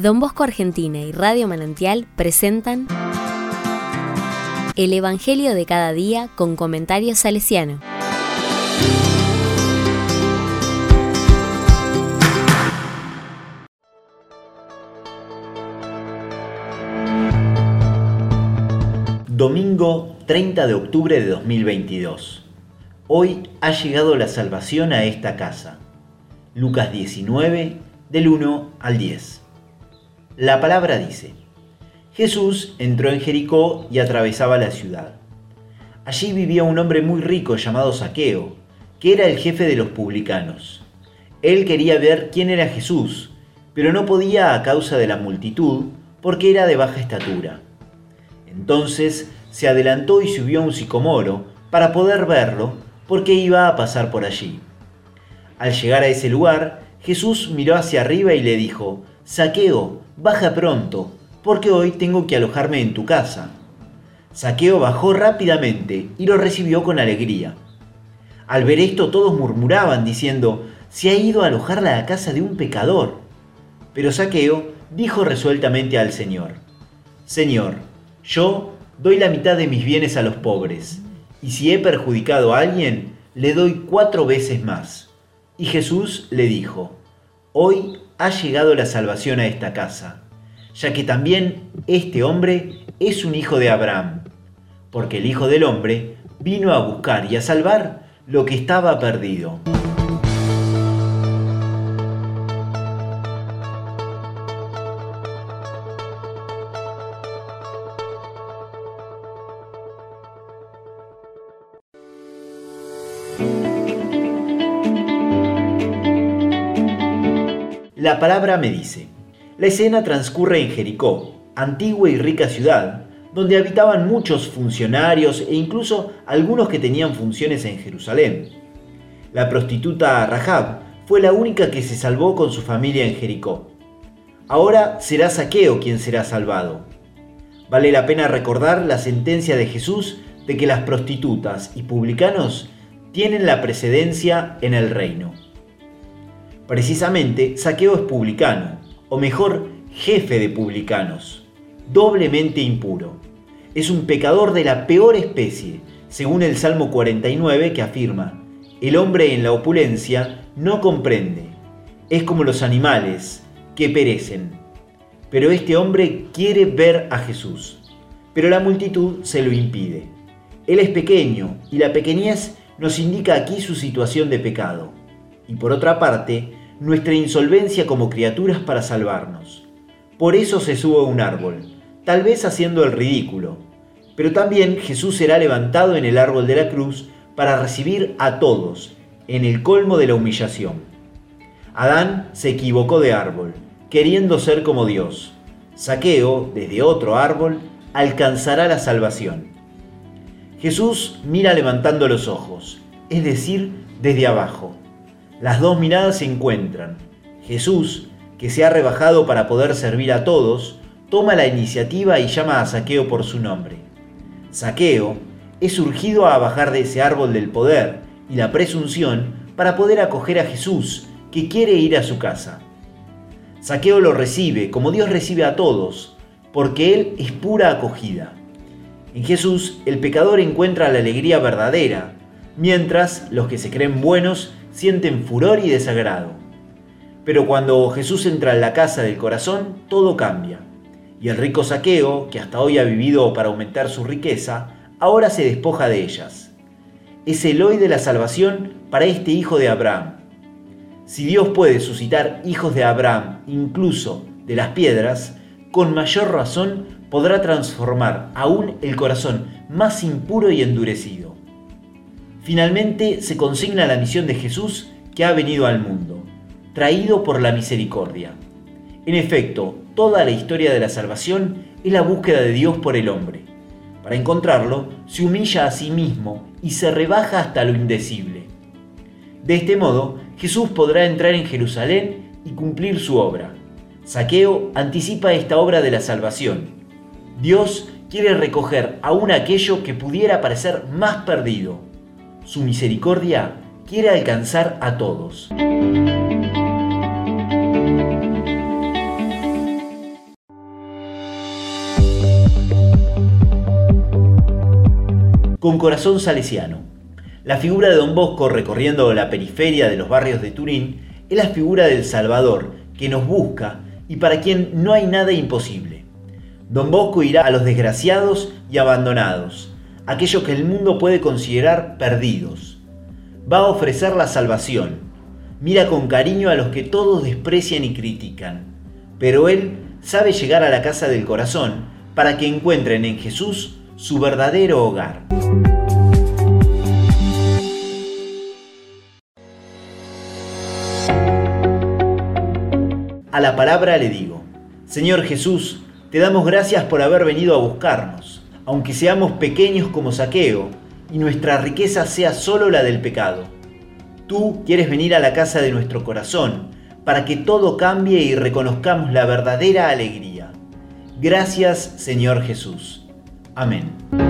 Don Bosco Argentina y Radio Manantial presentan El Evangelio de cada día con comentarios salesiano. Domingo 30 de octubre de 2022. Hoy ha llegado la salvación a esta casa. Lucas 19, del 1 al 10. La palabra dice, Jesús entró en Jericó y atravesaba la ciudad. Allí vivía un hombre muy rico llamado Saqueo, que era el jefe de los publicanos. Él quería ver quién era Jesús, pero no podía a causa de la multitud, porque era de baja estatura. Entonces se adelantó y subió a un sicomoro para poder verlo, porque iba a pasar por allí. Al llegar a ese lugar, Jesús miró hacia arriba y le dijo, Saqueo, baja pronto, porque hoy tengo que alojarme en tu casa. Saqueo bajó rápidamente y lo recibió con alegría. Al ver esto todos murmuraban diciendo, se ha ido a alojar la casa de un pecador. Pero Saqueo dijo resueltamente al Señor, Señor, yo doy la mitad de mis bienes a los pobres, y si he perjudicado a alguien, le doy cuatro veces más. Y Jesús le dijo, Hoy ha llegado la salvación a esta casa, ya que también este hombre es un hijo de Abraham, porque el Hijo del Hombre vino a buscar y a salvar lo que estaba perdido. La palabra me dice, la escena transcurre en Jericó, antigua y rica ciudad, donde habitaban muchos funcionarios e incluso algunos que tenían funciones en Jerusalén. La prostituta Rahab fue la única que se salvó con su familia en Jericó. Ahora será Saqueo quien será salvado. Vale la pena recordar la sentencia de Jesús de que las prostitutas y publicanos tienen la precedencia en el reino. Precisamente, Saqueo es publicano, o mejor, jefe de publicanos, doblemente impuro. Es un pecador de la peor especie, según el Salmo 49 que afirma, el hombre en la opulencia no comprende, es como los animales que perecen. Pero este hombre quiere ver a Jesús, pero la multitud se lo impide. Él es pequeño y la pequeñez nos indica aquí su situación de pecado. Y por otra parte, nuestra insolvencia como criaturas para salvarnos. Por eso se sube a un árbol, tal vez haciendo el ridículo. Pero también Jesús será levantado en el árbol de la cruz para recibir a todos, en el colmo de la humillación. Adán se equivocó de árbol, queriendo ser como Dios. Saqueo, desde otro árbol, alcanzará la salvación. Jesús mira levantando los ojos, es decir, desde abajo. Las dos miradas se encuentran. Jesús, que se ha rebajado para poder servir a todos, toma la iniciativa y llama a Saqueo por su nombre. Saqueo es urgido a bajar de ese árbol del poder y la presunción para poder acoger a Jesús, que quiere ir a su casa. Saqueo lo recibe como Dios recibe a todos, porque Él es pura acogida. En Jesús el pecador encuentra la alegría verdadera, mientras los que se creen buenos sienten furor y desagrado. Pero cuando Jesús entra en la casa del corazón, todo cambia. Y el rico saqueo, que hasta hoy ha vivido para aumentar su riqueza, ahora se despoja de ellas. Es el hoy de la salvación para este hijo de Abraham. Si Dios puede suscitar hijos de Abraham incluso de las piedras, con mayor razón podrá transformar aún el corazón más impuro y endurecido. Finalmente se consigna la misión de Jesús que ha venido al mundo, traído por la misericordia. En efecto, toda la historia de la salvación es la búsqueda de Dios por el hombre. Para encontrarlo, se humilla a sí mismo y se rebaja hasta lo indecible. De este modo, Jesús podrá entrar en Jerusalén y cumplir su obra. Saqueo anticipa esta obra de la salvación. Dios quiere recoger aún aquello que pudiera parecer más perdido su misericordia quiere alcanzar a todos. Con corazón salesiano. La figura de Don Bosco recorriendo la periferia de los barrios de Turín es la figura del Salvador, que nos busca y para quien no hay nada imposible. Don Bosco irá a los desgraciados y abandonados, aquellos que el mundo puede considerar perdidos. Va a ofrecer la salvación. Mira con cariño a los que todos desprecian y critican. Pero Él sabe llegar a la casa del corazón para que encuentren en Jesús su verdadero hogar. A la palabra le digo, Señor Jesús, te damos gracias por haber venido a buscarnos, aunque seamos pequeños como saqueo y nuestra riqueza sea solo la del pecado. Tú quieres venir a la casa de nuestro corazón para que todo cambie y reconozcamos la verdadera alegría. Gracias Señor Jesús. Amén.